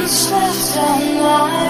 monsters all night.